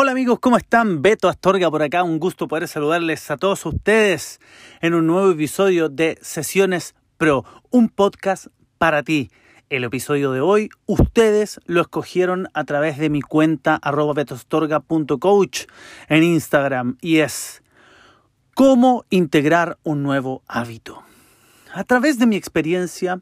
Hola amigos, ¿cómo están? Beto Astorga por acá, un gusto poder saludarles a todos ustedes en un nuevo episodio de Sesiones Pro, un podcast para ti. El episodio de hoy, ustedes lo escogieron a través de mi cuenta arroba betostorga.coach en Instagram y es cómo integrar un nuevo hábito. A través de mi experiencia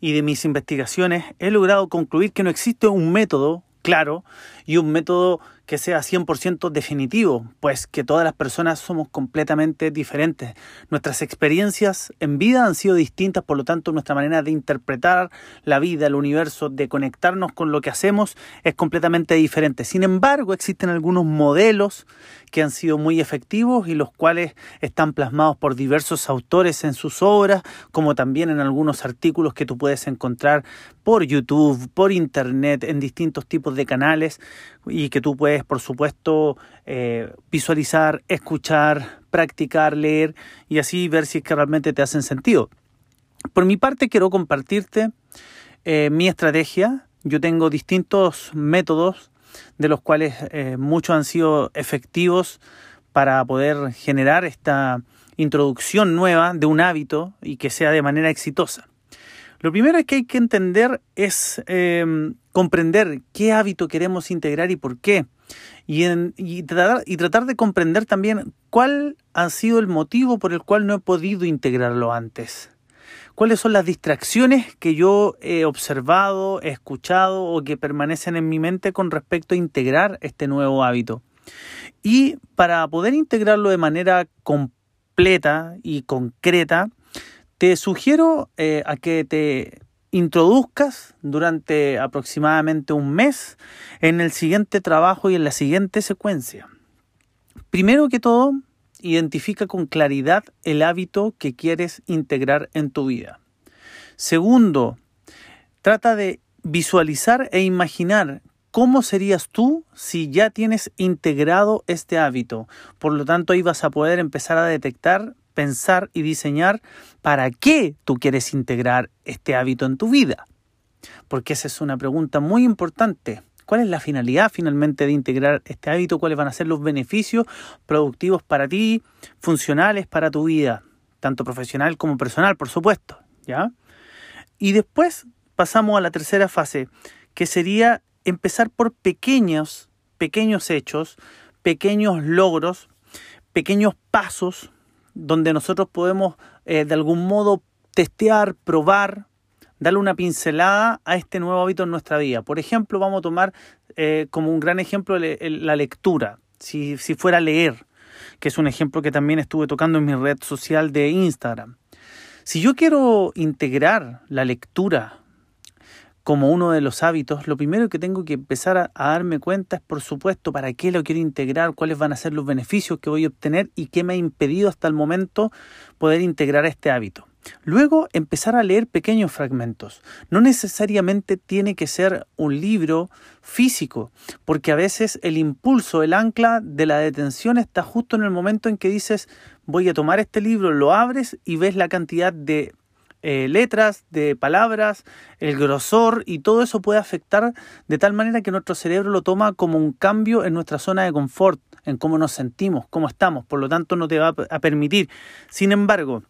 y de mis investigaciones he logrado concluir que no existe un método claro y un método que sea 100% definitivo, pues que todas las personas somos completamente diferentes. Nuestras experiencias en vida han sido distintas, por lo tanto nuestra manera de interpretar la vida, el universo, de conectarnos con lo que hacemos es completamente diferente. Sin embargo, existen algunos modelos que han sido muy efectivos y los cuales están plasmados por diversos autores en sus obras, como también en algunos artículos que tú puedes encontrar por YouTube, por Internet, en distintos tipos de canales y que tú puedes por supuesto, eh, visualizar, escuchar, practicar, leer y así ver si es que realmente te hacen sentido. Por mi parte, quiero compartirte eh, mi estrategia. Yo tengo distintos métodos de los cuales eh, muchos han sido efectivos para poder generar esta introducción nueva de un hábito y que sea de manera exitosa. Lo primero que hay que entender es comprender qué hábito queremos integrar y por qué y, tratar, de comprender también cuál ha sido el motivo por el cual no he podido integrarlo antes. ¿Cuáles son las distracciones que yo he observado, he escuchado o que permanecen en mi mente con respecto a integrar este nuevo hábito? Y para poder integrarlo de manera completa y concreta, te sugiero eh, a que te introduzcas durante aproximadamente un mes en el siguiente trabajo y en la siguiente secuencia. Primero que todo, identifica con claridad el hábito que quieres integrar en tu vida. Segundo, trata de visualizar e imaginar cómo serías tú si ya tienes integrado este hábito. Por lo tanto, ahí vas a poder empezar a detectar pensar y diseñar para qué tú quieres integrar este hábito en tu vida. Porque esa es una pregunta muy importante. ¿Cuál es la finalidad finalmente de integrar este hábito? ¿Cuáles van a ser los beneficios productivos para ti, funcionales para tu vida, tanto profesional como personal, por supuesto, ¿ya? Y después pasamos a la tercera fase, que sería empezar por pequeños, pequeños hechos, pequeños logros, pequeños pasos donde nosotros podemos eh, de algún modo testear, probar, darle una pincelada a este nuevo hábito en nuestra vida. Por ejemplo, vamos a tomar eh, como un gran ejemplo la lectura, si, si fuera a leer, que es un ejemplo que también estuve tocando en mi red social de Instagram. Si yo quiero integrar la lectura como uno de los hábitos, lo primero que tengo que empezar a, darme cuenta es, por supuesto, para qué lo quiero integrar, cuáles van a ser los beneficios que voy a obtener y qué me ha impedido hasta el momento poder integrar este hábito. Luego empezar a leer pequeños fragmentos. No necesariamente tiene que ser un libro físico, porque a veces el impulso, el ancla de la detención está justo en el momento en que dices voy a tomar este libro, lo abres y ves la cantidad de eh, letras, de palabras, el grosor y todo eso puede afectar de tal manera que nuestro cerebro lo toma como un cambio en nuestra zona de confort, en cómo nos sentimos, cómo estamos, por lo tanto no te va a permitir. Sin embargo,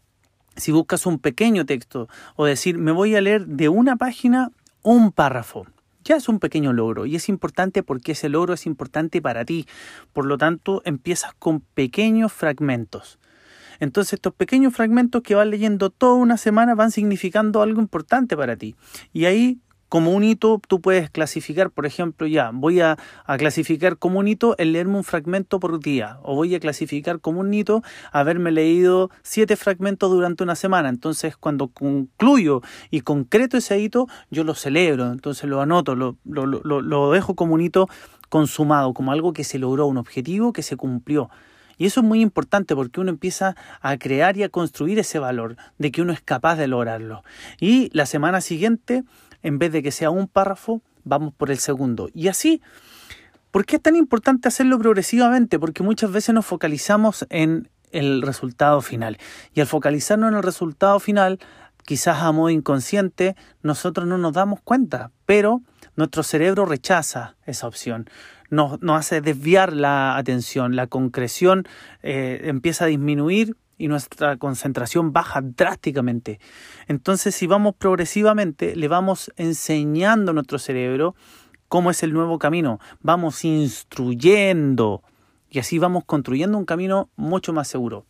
si buscas un pequeño texto o decir me voy a leer de una página un párrafo, ya es un pequeño logro y es importante porque ese logro es importante para ti. Por lo tanto, empiezas con pequeños fragmentos. Entonces estos pequeños fragmentos que vas leyendo toda una semana van significando algo importante para ti. Y ahí como un hito tú puedes clasificar, por ejemplo, ya, voy a, clasificar como un hito el leerme un fragmento por día, o voy a clasificar como un hito haberme leído siete fragmentos durante una semana. Entonces, cuando concluyo y concreto ese hito, yo lo celebro, entonces lo anoto, lo, lo, lo, lo dejo como un hito consumado, como algo que se logró, un objetivo que se cumplió. Y eso es muy importante porque uno empieza a crear y a construir ese valor de que uno es capaz de lograrlo. Y la semana siguiente, en vez de que sea un párrafo, vamos por el segundo. Y así, ¿por qué es tan importante hacerlo progresivamente? Porque muchas veces nos focalizamos en el resultado final. Y al focalizarnos en el resultado final, quizás a modo inconsciente, nosotros no nos damos cuenta, pero nuestro cerebro rechaza esa opción. Nos, hace desviar la atención, la concreción eh, empieza a disminuir y nuestra concentración baja drásticamente. Entonces, si vamos progresivamente, le vamos enseñando a nuestro cerebro cómo es el nuevo camino, vamos instruyendo y así vamos construyendo un camino mucho más seguro.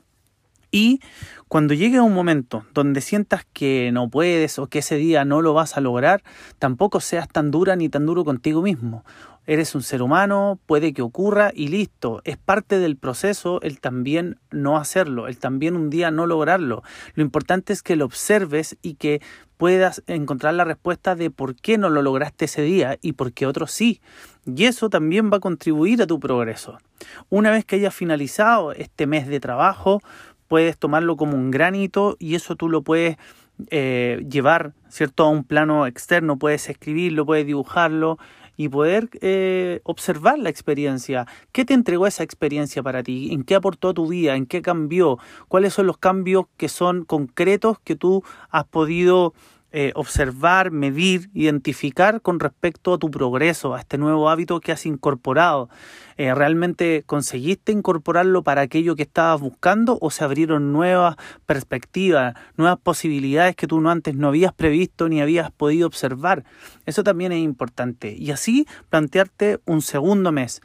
Y cuando llegue un momento donde sientas que no puedes o que ese día no lo vas a lograr, tampoco seas tan dura ni tan duro contigo mismo. Eres un ser humano, puede que ocurra y listo. Es parte del proceso el también no hacerlo, el también un día no lograrlo. Lo importante es que lo observes y que puedas encontrar la respuesta de por qué no lo lograste ese día y por qué otros sí. Y eso también va a contribuir a tu progreso. Una vez que hayas finalizado este mes de trabajo, puedes tomarlo como un granito y eso tú lo puedes eh, llevar cierto a un plano externo, puedes escribirlo, puedes dibujarlo y poder eh, observar la experiencia. ¿Qué te entregó esa experiencia para ti? ¿En qué aportó a tu vida? ¿En qué cambió? ¿Cuáles son los cambios que son concretos que tú has podido eh, observar, medir, identificar con respecto a tu progreso, a este nuevo hábito que has incorporado. Eh, ¿Realmente conseguiste incorporarlo para aquello que estabas buscando o se abrieron nuevas perspectivas, nuevas posibilidades que tú no antes no habías previsto ni habías podido observar? Eso también es importante. Y así plantearte un segundo mes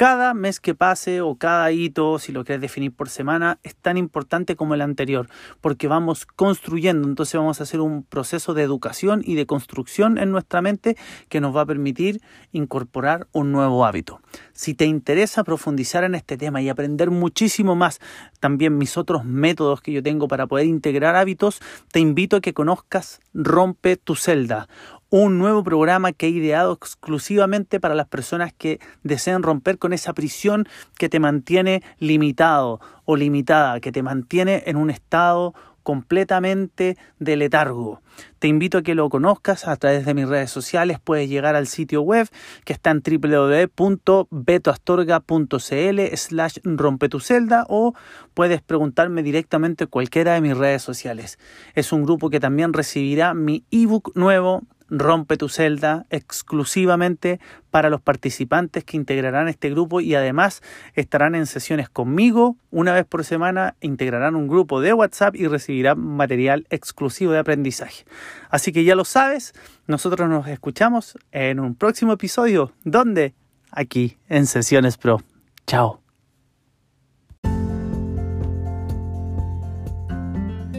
cada mes que pase o cada hito, si lo quieres definir por semana, es tan importante como el anterior, porque vamos construyendo, entonces vamos a hacer un proceso de educación y de construcción en nuestra mente que nos va a permitir incorporar un nuevo hábito. Si te interesa profundizar en este tema y aprender muchísimo más, también mis otros métodos que yo tengo para poder integrar hábitos, te invito a que conozcas Rompe tu celda un nuevo programa que he ideado exclusivamente para las personas que desean romper con esa prisión que te mantiene limitado o limitada, que te mantiene en un estado completamente de letargo. Te invito a que lo conozcas a través de mis redes sociales. Puedes llegar al sitio web que está en www.betoastorga.cl slash rompetucelda o puedes preguntarme directamente en cualquiera de mis redes sociales. Es un grupo que también recibirá mi ebook nuevo Rompe tu celda exclusivamente para los participantes que integrarán este grupo y además estarán en sesiones conmigo una vez por semana, integrarán un grupo de WhatsApp y recibirán material exclusivo de aprendizaje. Así que ya lo sabes, nosotros nos escuchamos en un próximo episodio, donde aquí en Sesiones Pro. Chao.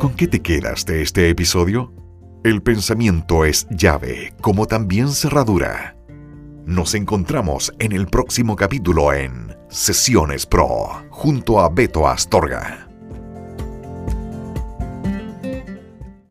¿Con qué te quedas de este episodio? El pensamiento es llave, como también cerradura. Nos encontramos en el próximo capítulo en Sesiones Pro, junto a Beto Astorga.